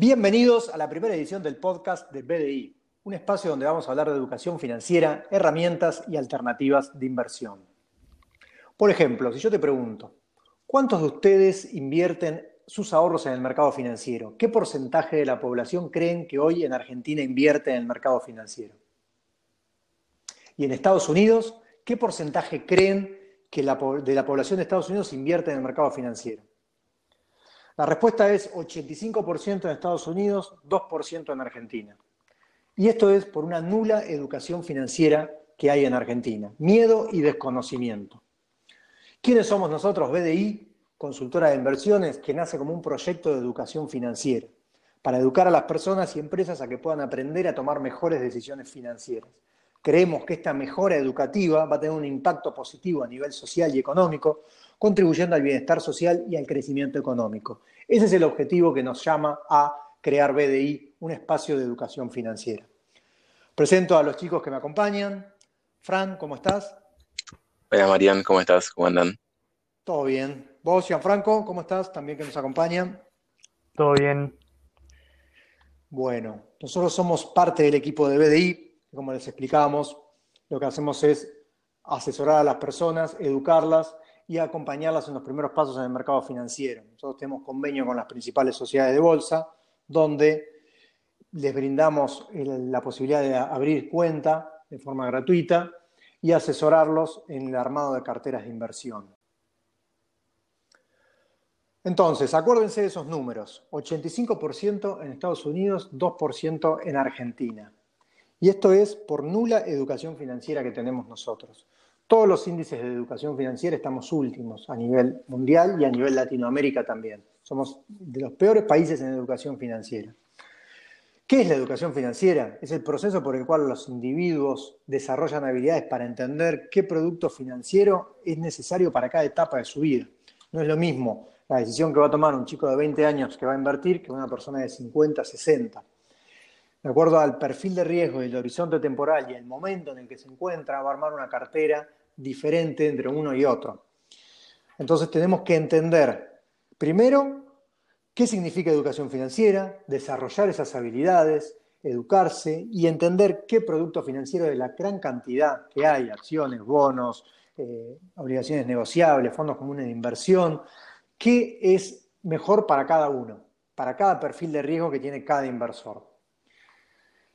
Bienvenidos a la primera edición del podcast de BDI, un espacio donde vamos a hablar de educación financiera, herramientas y alternativas de inversión. Por ejemplo, si yo te pregunto, ¿cuántos de ustedes invierten sus ahorros en el mercado financiero? ¿Qué porcentaje de la población creen que hoy en Argentina invierte en el mercado financiero? Y en Estados Unidos, ¿qué porcentaje creen que de la población de Estados Unidos invierte en el mercado financiero? La respuesta es 85% en Estados Unidos, 2% en Argentina. Y esto es por una nula educación financiera que hay en Argentina. Miedo y desconocimiento. ¿Quiénes somos nosotros? BDI, consultora de inversiones, que nace como un proyecto de educación financiera, para educar a las personas y empresas a que puedan aprender a tomar mejores decisiones financieras. Creemos que esta mejora educativa va a tener un impacto positivo a nivel social y económico, contribuyendo al bienestar social y al crecimiento económico. Ese es el objetivo que nos llama a crear BDI, un espacio de educación financiera. Presento a los chicos que me acompañan. Fran, ¿cómo estás? Hola Marian, ¿cómo estás? ¿Cómo andan? Todo bien. Vos, Gianfranco, ¿cómo estás? También que nos acompañan. Todo bien. Bueno, nosotros somos parte del equipo de BDI, como les explicábamos, lo que hacemos es asesorar a las personas, educarlas y acompañarlas en los primeros pasos en el mercado financiero. Nosotros tenemos convenio con las principales sociedades de bolsa, donde les brindamos la posibilidad de abrir cuenta de forma gratuita y asesorarlos en el armado de carteras de inversión. Entonces, acuérdense de esos números, 85% en Estados Unidos, 2% en Argentina. Y esto es por nula educación financiera que tenemos nosotros. Todos los índices de educación financiera estamos últimos a nivel mundial y a nivel Latinoamérica también. Somos de los peores países en educación financiera. ¿Qué es la educación financiera? Es el proceso por el cual los individuos desarrollan habilidades para entender qué producto financiero es necesario para cada etapa de su vida. No es lo mismo la decisión que va a tomar un chico de 20 años que va a invertir que una persona de 50, 60 de acuerdo al perfil de riesgo el horizonte temporal y el momento en el que se encuentra, va a armar una cartera diferente entre uno y otro. Entonces tenemos que entender, primero, qué significa educación financiera, desarrollar esas habilidades, educarse y entender qué producto financiero de la gran cantidad que hay, acciones, bonos, eh, obligaciones negociables, fondos comunes de inversión, qué es mejor para cada uno, para cada perfil de riesgo que tiene cada inversor.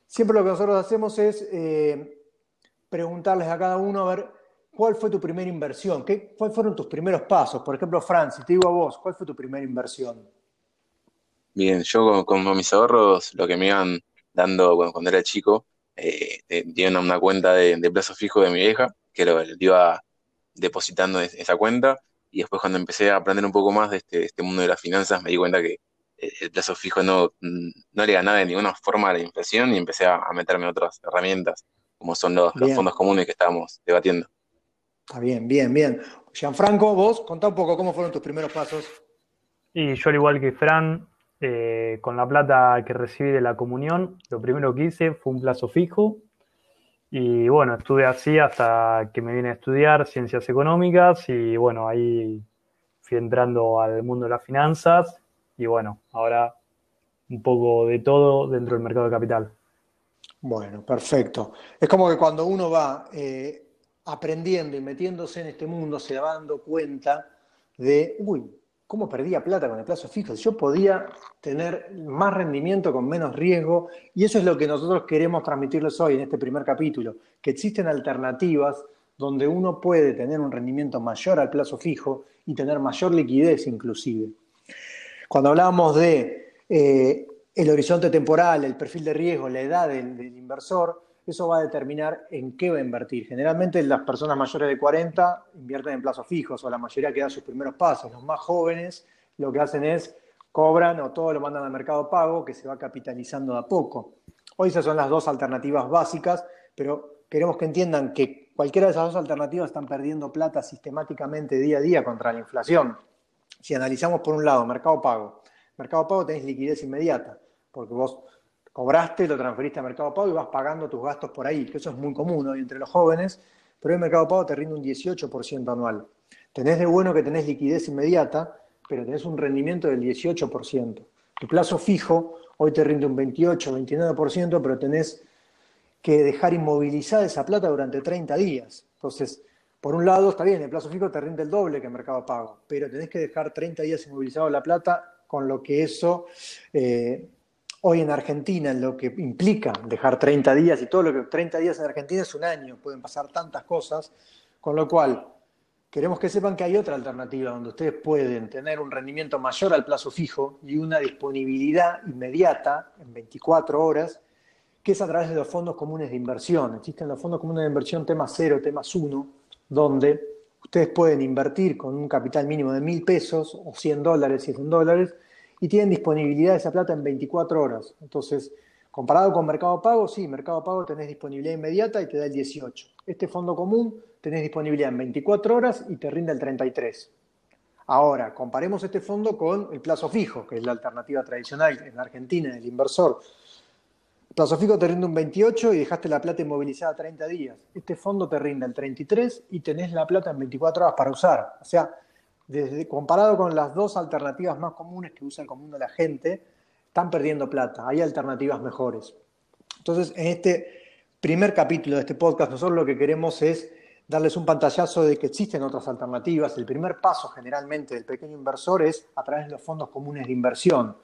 Siempre lo que nosotros hacemos es eh, preguntarles a cada uno a ver cuál fue tu primera inversión, ¿Qué, cuáles fueron tus primeros pasos. Por ejemplo, Francis, te digo a vos, ¿cuál fue tu primera inversión? Bien, yo con, mis ahorros, lo que me iban dando cuando era chico, eh, una cuenta de, plazo fijo de mi vieja, que lo, iba depositando en esa cuenta, y después cuando empecé a aprender un poco más de este, de este mundo de las finanzas, me di cuenta que el plazo fijo no, no le ganaba de ninguna forma a la inflación y empecé a, meterme en otras herramientas, como son los, fondos comunes que estábamos debatiendo. Está bien, bien, bien. Gianfranco, vos, contá un poco cómo fueron tus primeros pasos. Y yo, al igual que Fran, eh, con la plata que recibí de la comunión, lo primero que hice fue un plazo fijo. Y bueno, estuve así hasta que me vine a estudiar ciencias económicas y bueno, ahí fui entrando al mundo de las finanzas y bueno, ahora un poco de todo dentro del mercado de capital. Bueno, perfecto. Es como que cuando uno va eh, aprendiendo y metiéndose en este mundo, se va dando cuenta de, uy, ¿cómo perdía plata con el plazo fijo? Yo podía tener más rendimiento con menos riesgo y eso es lo que nosotros queremos transmitirles hoy en este primer capítulo, que existen alternativas donde uno puede tener un rendimiento mayor al plazo fijo y tener mayor liquidez inclusive. Cuando hablamos de eh, el horizonte temporal, el perfil de riesgo, la edad del, inversor, eso va a determinar en qué va a invertir. Generalmente las personas mayores de 40 invierten en plazos fijos o la mayoría que da sus primeros pasos. Los más jóvenes lo que hacen es cobran o todo lo mandan al mercado pago que se va capitalizando de a poco. Hoy esas son las dos alternativas básicas, pero queremos que entiendan que cualquiera de esas dos alternativas están perdiendo plata sistemáticamente día a día contra la inflación. Si analizamos por un lado Mercado Pago, Mercado Pago tenés liquidez inmediata, porque vos cobraste, lo transferiste a Mercado Pago y vas pagando tus gastos por ahí, que eso es muy común hoy entre los jóvenes, pero el Mercado Pago te rinde un 18% anual. Tenés de bueno que tenés liquidez inmediata, pero tenés un rendimiento del 18%. Tu plazo fijo hoy te rinde un 28, 29%, pero tenés que dejar inmovilizada esa plata durante 30 días. Entonces, por un lado, está bien, el plazo fijo te rinde el doble que el mercado pago, pero tenés que dejar 30 días inmovilizado la plata, con lo que eso eh, hoy en Argentina, en lo que implica dejar 30 días, y todo lo que 30 días en Argentina es un año, pueden pasar tantas cosas, con lo cual queremos que sepan que hay otra alternativa donde ustedes pueden tener un rendimiento mayor al plazo fijo y una disponibilidad inmediata en 24 horas, que es a través de los fondos comunes de inversión. Existen los fondos comunes de inversión temas 0, temas 1, donde ustedes pueden invertir con un capital mínimo de mil pesos o 100 dólares, 100 dólares, y tienen disponibilidad de esa plata en 24 horas. Entonces, comparado con Mercado Pago, sí, Mercado Pago tenés disponibilidad inmediata y te da el 18. Este fondo común tenés disponibilidad en 24 horas y te rinde el 33. Ahora, comparemos este fondo con el plazo fijo, que es la alternativa tradicional en Argentina del inversor. El plazo fijo te rinde un 28 y dejaste la plata inmovilizada 30 días. Este fondo te rinde el 33 y tenés la plata en 24 horas para usar. O sea, desde, comparado con las dos alternativas más comunes que usa el común de la gente, están perdiendo plata. Hay alternativas mejores. Entonces, en este primer capítulo de este podcast, nosotros lo que queremos es darles un pantallazo de que existen otras alternativas. El primer paso generalmente del pequeño inversor es a través de los fondos comunes de inversión.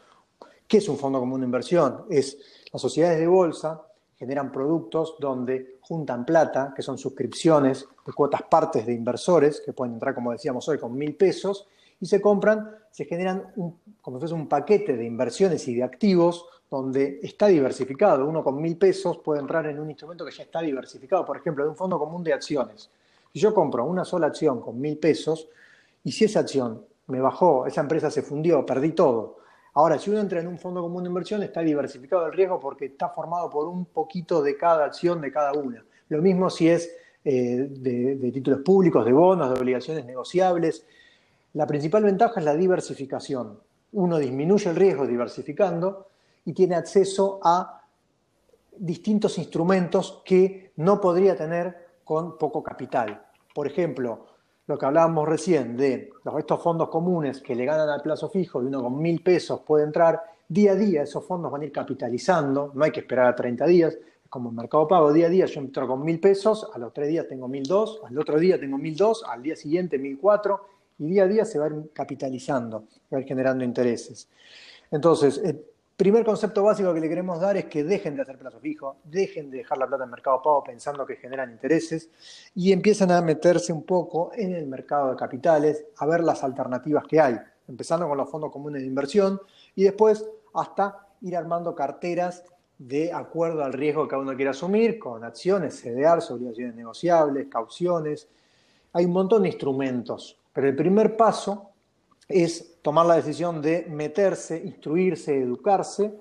¿Qué es un fondo común de inversión? Es las sociedades de bolsa generan productos donde juntan plata, que son suscripciones de cuotas partes de inversores, que pueden entrar, como decíamos hoy, con mil pesos, y se compran, se generan un, como si fuese un paquete de inversiones y de activos donde está diversificado. Uno con mil pesos puede entrar en un instrumento que ya está diversificado, por ejemplo, de un fondo común de acciones. Si yo compro una sola acción con mil pesos, y si esa acción me bajó, esa empresa se fundió, perdí todo, Ahora, si uno entra en un fondo común de inversión, está diversificado el riesgo porque está formado por un poquito de cada acción de cada una. Lo mismo si es eh, de, títulos públicos, de bonos, de obligaciones negociables. La principal ventaja es la diversificación. Uno disminuye el riesgo diversificando y tiene acceso a distintos instrumentos que no podría tener con poco capital. Por ejemplo, lo que hablábamos recién de estos fondos comunes que le ganan al plazo fijo y uno con mil pesos puede entrar, día a día esos fondos van a ir capitalizando, no hay que esperar a 30 días, es como el mercado pago, día a día yo entro con mil pesos, a los tres días tengo mil dos, al otro día tengo mil dos, al día siguiente mil cuatro, y día a día se va a ir capitalizando, va a ir generando intereses. Entonces, eh, Primer concepto básico que le queremos dar es que dejen de hacer plazo fijo, dejen de dejar la plata en mercado pago pensando que generan intereses y empiecen a meterse un poco en el mercado de capitales, a ver las alternativas que hay, empezando con los fondos comunes de inversión y después hasta ir armando carteras de acuerdo al riesgo que cada uno quiera asumir, con acciones, CDRs, obligaciones negociables, cauciones. Hay un montón de instrumentos, pero el primer paso es tomar la decisión de meterse, instruirse, educarse,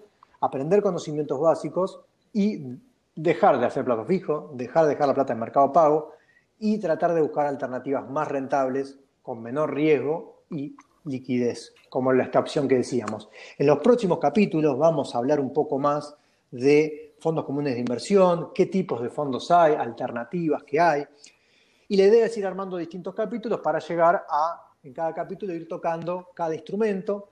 aprender conocimientos básicos y dejar de hacer plato fijo, dejar de dejar la plata en mercado pago y tratar de buscar alternativas más rentables, con menor riesgo y liquidez, como esta opción que decíamos. En los próximos capítulos vamos a hablar un poco más de fondos comunes de inversión, qué tipos de fondos hay, alternativas que hay. Y la idea es ir armando distintos capítulos para llegar a en cada capítulo ir tocando cada instrumento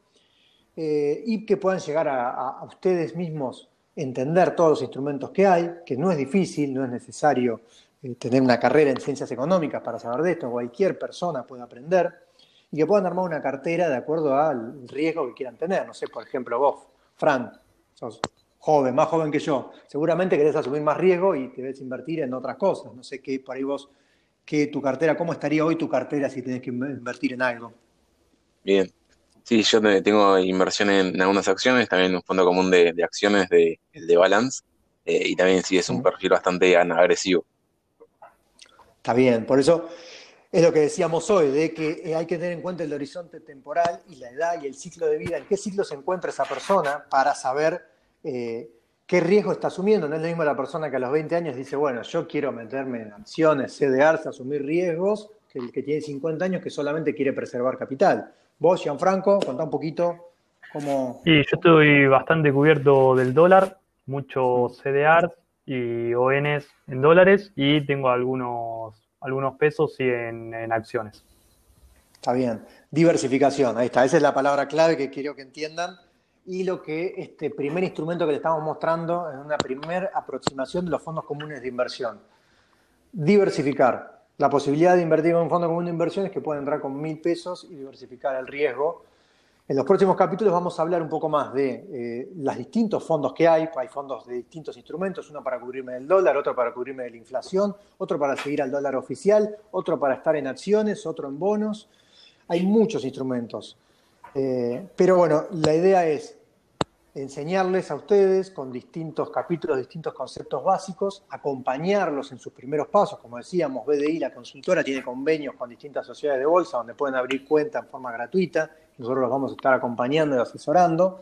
eh, y que puedan llegar a, ustedes mismos entender todos los instrumentos que hay, que no es difícil, no es necesario eh, tener una carrera en ciencias económicas para saber de esto, cualquier persona puede aprender, y que puedan armar una cartera de acuerdo al riesgo que quieran tener. No sé, por ejemplo, vos, Fran, sos joven, más joven que yo, seguramente querés asumir más riesgo y te ves invertir en otras cosas. No sé qué por ahí vos que tu cartera, cómo estaría hoy tu cartera si tenés que invertir en algo. Bien. Sí, yo tengo inversión en algunas acciones, también un fondo común de, acciones de, de Balance, eh, y también sí es un perfil bastante agresivo. Está bien, por eso es lo que decíamos hoy, de que eh, hay que tener en cuenta el horizonte temporal y la edad y el ciclo de vida, en qué ciclo se encuentra esa persona para saber eh, qué riesgo está asumiendo. No es lo mismo la persona que a los 20 años dice, bueno, yo quiero meterme en acciones, CDRs, asumir riesgos, que el que tiene 50 años que solamente quiere preservar capital. Vos, Gianfranco, contá un poquito cómo... Sí, yo estoy bastante cubierto del dólar, muchos CDRs y ONs en dólares y tengo algunos, algunos pesos y en, en acciones. Está bien. Diversificación, ahí está. Esa es la palabra clave que quiero que entiendan y lo que este primer instrumento que le estamos mostrando es una primera aproximación de los fondos comunes de inversión. Diversificar. La posibilidad de invertir en un fondo común de inversión es que pueden entrar con mil pesos y diversificar el riesgo. En los próximos capítulos vamos a hablar un poco más de eh, los distintos fondos que hay. Hay fondos de distintos instrumentos, uno para cubrirme del dólar, otro para cubrirme de la inflación, otro para seguir al dólar oficial, otro para estar en acciones, otro en bonos. Hay muchos instrumentos. Eh, pero bueno, la idea es enseñarles a ustedes con distintos capítulos, distintos conceptos básicos, acompañarlos en sus primeros pasos. Como decíamos, BDI, la consultora, tiene convenios con distintas sociedades de bolsa donde pueden abrir cuenta en forma gratuita. Nosotros los vamos a estar acompañando y asesorando.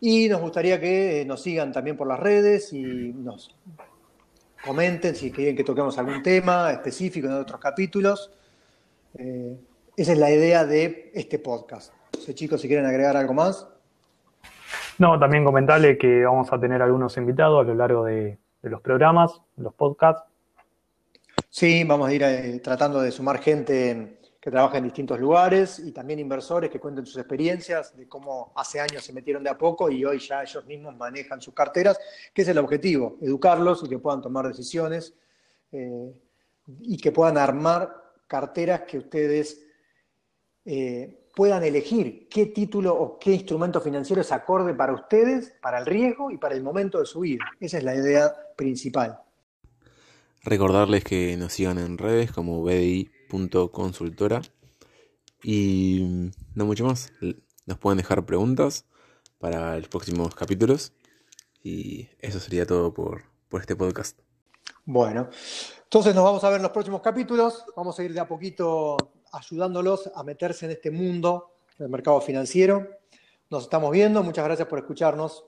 Y nos gustaría que nos sigan también por las redes y nos comenten si quieren que toquemos algún tema específico en otros capítulos. Eh, esa es la idea de este podcast. No sé, chicos, si quieren agregar algo más. No, también comentarle que vamos a tener algunos invitados a lo largo de, los programas, los podcasts. Sí, vamos a ir eh, tratando de sumar gente que trabaja en distintos lugares y también inversores que cuenten sus experiencias de cómo hace años se metieron de a poco y hoy ya ellos mismos manejan sus carteras, que es el objetivo, educarlos y que puedan tomar decisiones eh, y que puedan armar carteras que ustedes eh, puedan elegir qué título o qué instrumento financiero es acorde para ustedes, para el riesgo y para el momento de su vida. Esa es la idea principal. Recordarles que nos sigan en redes como bdi.consultora y no mucho más. Nos pueden dejar preguntas para los próximos capítulos y eso sería todo por, por este podcast. Bueno, entonces nos vamos a ver en los próximos capítulos. Vamos a ir de a poquito ayudándolos a meterse en este mundo del mercado financiero. Nos estamos viendo, muchas gracias por escucharnos.